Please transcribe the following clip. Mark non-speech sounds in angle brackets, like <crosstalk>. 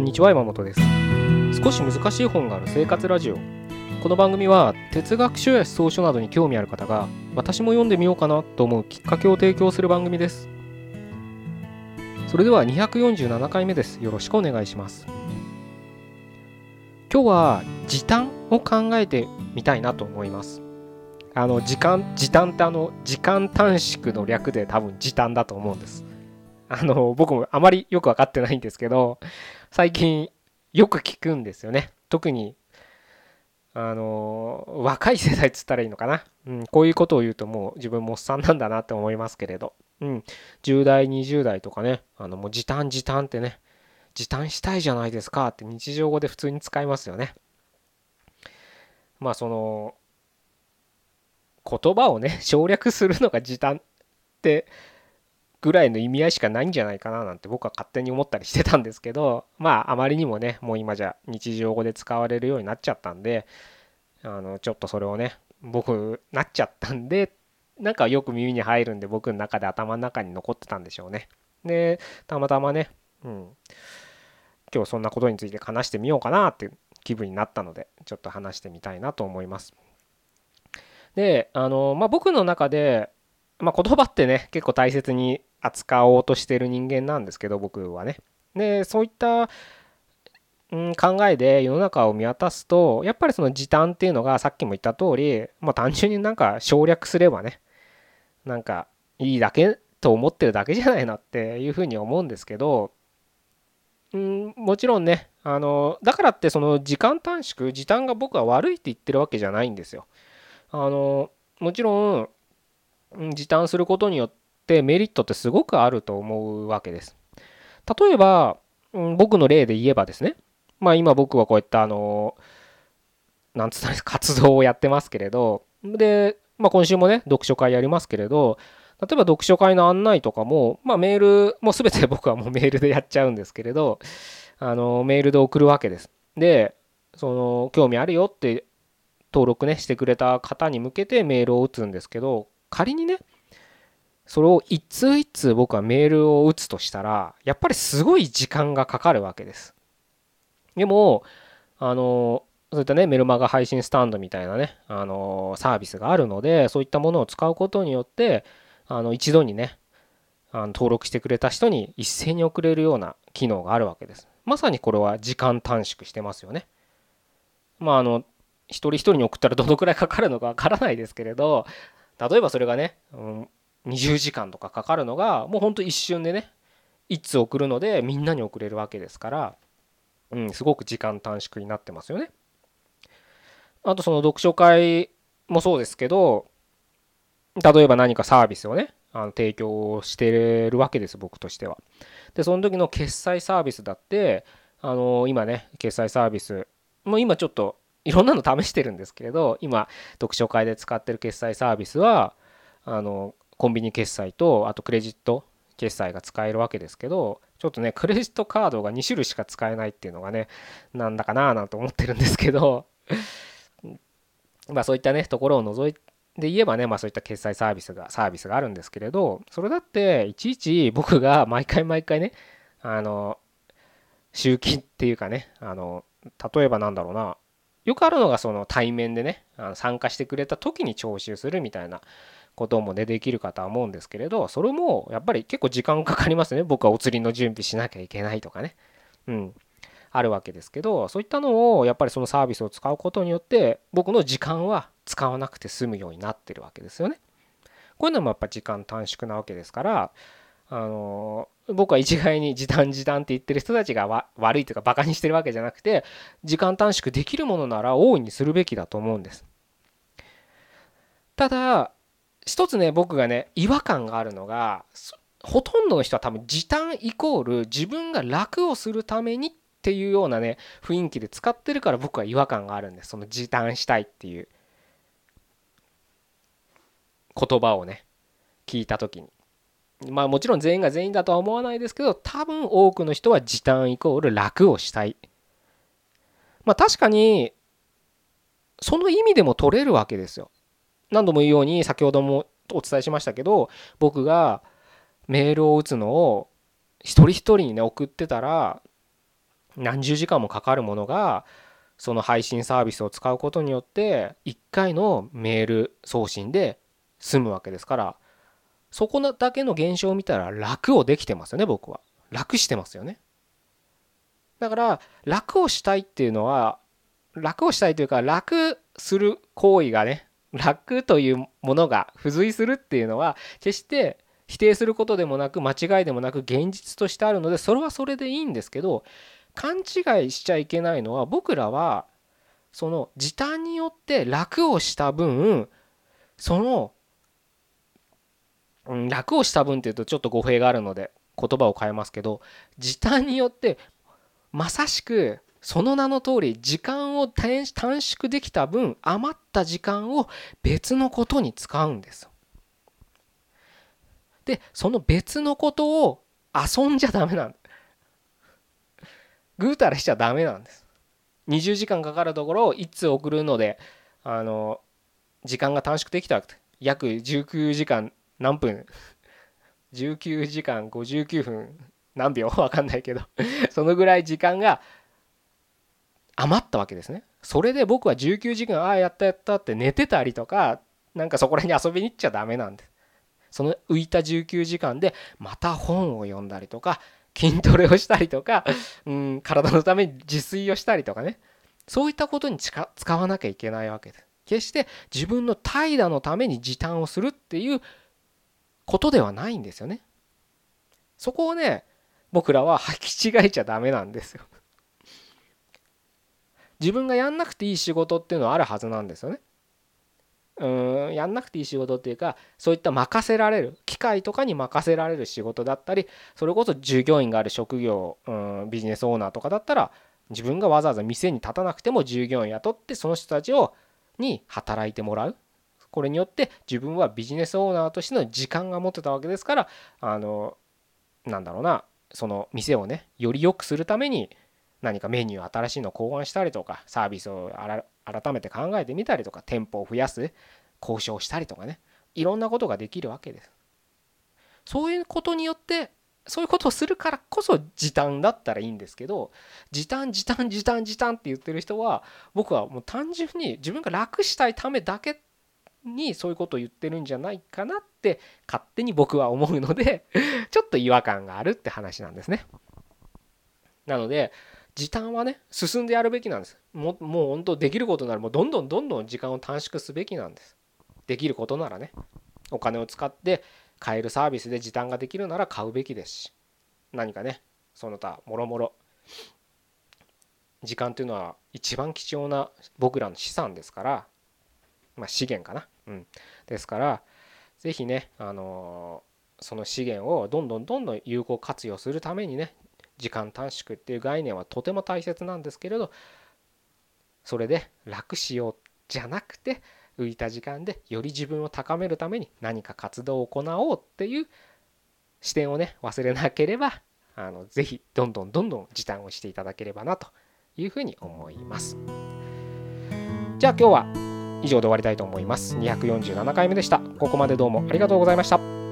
こんにちは山本です。少し難しい本がある生活ラジオ。この番組は哲学書や思想書などに興味ある方が私も読んでみようかなと思うきっかけを提供する番組です。それでは247回目です。よろしくお願いします。今日は時短を考えてみたいなと思います。あの時間時短ってあの時間短縮の略で多分時短だと思うんです。あの僕もあまりよく分かってないんですけど最近よく聞くんですよね。特にあの若い世代っつったらいいのかな、うん、こういうことを言うともう自分もおっさんなんだなって思いますけれど、うん、10代20代とかねあのもう時短時短ってね時短したいじゃないですかって日常語で普通に使いますよね。まあその言葉をね省略するのが時短ってぐらいの意味合いしかないんじゃないかななんて僕は勝手に思ったりしてたんですけど <laughs> まああまりにもねもう今じゃ日常語で使われるようになっちゃったんであのちょっとそれをね僕なっちゃったんでなんかよく耳に入るんで僕の中で頭の中に残ってたんでしょうね。でたまたまねうん。今日そんなことについて話してみようかなっていう気分になったのでちょっと話してみたいなと思います。であのまあ僕の中でまあ、言葉ってね結構大切に扱おうとしてる人間なんですけど僕はね。でそういった、うん、考えで世の中を見渡すとやっぱりその時短っていうのがさっきも言った通り、まあ、単純になんか省略すればねなんかいいだけと思ってるだけじゃないなっていうふうに思うんですけど、うん、もちろんねあのだからってその時間短縮時短が僕は悪いって言ってるわけじゃないんですよ。あのもちろん時短することによってってメリットってすごくあると思うわけです。例えば、うん、僕の例で言えばですね、まあ今僕はこういったあの、なんつったんですか、活動をやってますけれど、で、まあ今週もね、読書会やりますけれど、例えば読書会の案内とかも、まあメール、もう全て僕はもうメールでやっちゃうんですけれど、あの、メールで送るわけです。で、その、興味あるよって登録ね、してくれた方に向けてメールを打つんですけど、仮にね、それを一通一通僕はメールを打つとしたらやっぱりすごい時間がかかるわけです。でもあのそういったねメルマガ配信スタンドみたいなねあのサービスがあるのでそういったものを使うことによってあの一度にねあの登録してくれた人に一斉に送れるような機能があるわけです。まさにこれは時間短縮してますよね。まああの一人一人に送ったらどのくらいかかるのかわからないですけれど例えばそれがね、うん、20時間とかかかるのがもうほんと一瞬でね1通送るのでみんなに送れるわけですから、うん、すごく時間短縮になってますよね。あとその読書会もそうですけど例えば何かサービスをねあの提供してるわけです僕としては。でその時の決済サービスだってあの今ね決済サービスもう今ちょっといろんなの試してるんですけれど今読書会で使ってる決済サービスはあのコンビニ決済とあとクレジット決済が使えるわけですけどちょっとねクレジットカードが2種類しか使えないっていうのがねなんだかななんて思ってるんですけどまあそういったねところを除いて言えばねまあそういった決済サービスがサービスがあるんですけれどそれだっていちいち僕が毎回毎回ねあの集金っていうかねあの例えばなんだろうなよくあるのがその対面でねあの参加してくれた時に徴収するみたいなこともねできるかとは思うんですけれどそれもやっぱり結構時間かかりますね。僕はお釣りの準備しなきゃいけないとかね。うん。あるわけですけどそういったのをやっぱりそのサービスを使うことによって僕の時間は使わなくて済むようになってるわけですよね。こういうのもやっぱ時間短縮なわけですからあの僕は一概に時短時短って言ってる人たちが悪いというかバカにしてるわけじゃなくて時間短縮できるものなら大いにするべきだと思うんです。ただ一つね僕がね違和感があるのがほとんどの人は多分時短イコール自分が楽をするためにっていうようなね雰囲気で使ってるから僕は違和感があるんです。その時短したいっていう。言葉をね聞いた時に。まあもちろん全員が全員だとは思わないですけど多分多くの人は時短イコール楽をしたい。まあ確かにその意味でも取れるわけですよ。何度も言うように先ほどもお伝えしましたけど僕がメールを打つのを一人一人にね送ってたら何十時間もかかるものがその配信サービスを使うことによって1回のメール送信で済むわけですからそこだけの現象を見たら楽をできてますよね僕は。楽してますよね。だから楽をしたいっていうのは楽をしたいというか楽する行為がね楽というものが付随するっていうのは決して否定することでもなく間違いでもなく現実としてあるのでそれはそれでいいんですけど勘違いしちゃいけないのは僕らはその時短によって楽をした分その、うん、楽をした分っていうとちょっと語弊があるので言葉を変えますけど時短によってまさしくその名の通り時間を短縮できた分余った時間を別のことに使うんです。でその別のことを遊んじゃダメなんぐうたらしちゃダメなんです。20時間かかるところを1通送るのであの時間が短縮できた約19時間何分。19時間59分。何秒？わかんないけど。そのぐらい時間が余ったわけですね。それで僕は19時間ああやったやったって寝てたりとかなんかそこら辺に遊びに行っちゃダメなんです。その浮いた19時間でまた本を読んだりとか筋トレをしたりとか、うん、体のために自炊をしたりとかね。そういったことに使わなきゃいけないわけです。決して自分の怠惰のために時短をするっていうことではないんですよね。そこをね僕らは履き違えちゃダメなんですよ。自分がやんなくていい仕事っていうのはあるはずなんですよね。うんやんなくていい仕事っていうかそういった任せられる機械とかに任せられる仕事だったりそれこそ従業員がある職業うんビジネスオーナーとかだったら自分がわざわざ店に立たなくても従業員雇ってその人たちをに働いてもらう。これによって自分はビジネスオーナーとしての時間が持てたわけですからあのなんだろうなその店をねより良くするために何かメニュー新しいの考案したりとかサービスを改めて考えてみたりとか店舗を増やす交渉したりとかね。いろんなことができるわけです。そういうことによってそういうことをするからこそ時短だったらいいんですけど時短時短時短時短って言ってる人は僕はもう単純に自分が楽したいためだけにそういうことを言ってるんじゃないかなって勝手に僕は思うのでちょっと違和感があるって話なんですね。なので時短はね進んでやるべきなんです。ももう本当できることならもうどんどんどんどん時間を短縮すべきなんです。できることならねお金を使って買えるサービスで時短ができるなら買うべきですし何かねその他もろもろ。時間というのは一番貴重な僕らの資産ですからまあ資源かな。うん。ですから是非ねあの、その資源をどんどんどんどん有効活用するためにね時間短縮っていう概念はとても大切なんですけれどそれで楽しようじゃなくて浮いた時間でより自分を高めるために何か活動を行おうっていう視点をね忘れなければあのぜひどんどんどんどん時短をしていただければなというふうに思います。じゃあ今日は以上で終わりたいと思います。247回目でした。ここまでどうもありがとうございました。